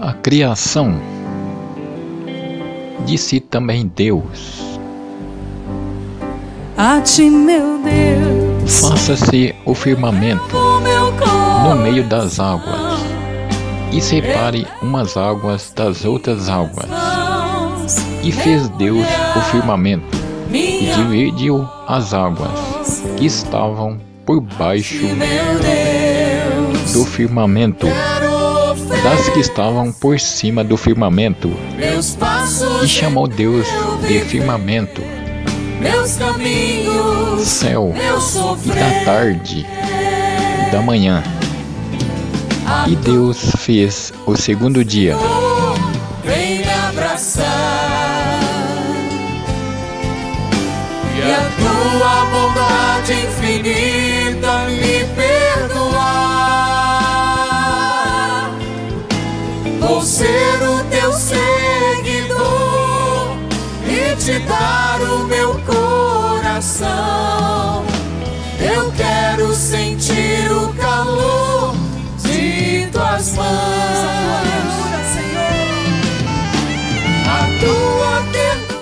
a criação. Disse também Deus: A ti, meu Deus, Faça-se o firmamento no meio das águas, e separe umas águas das outras águas. E fez Deus o firmamento, e dividiu as águas que estavam por baixo do firmamento das que estavam por cima do firmamento. E chamou Deus de firmamento, meus caminhos, céu e da tarde e da manhã. E Deus fez o segundo dia. Vem me abraçar e a tua bondade infinita Vou ser o teu seguidor e te dar o meu coração. Eu quero sentir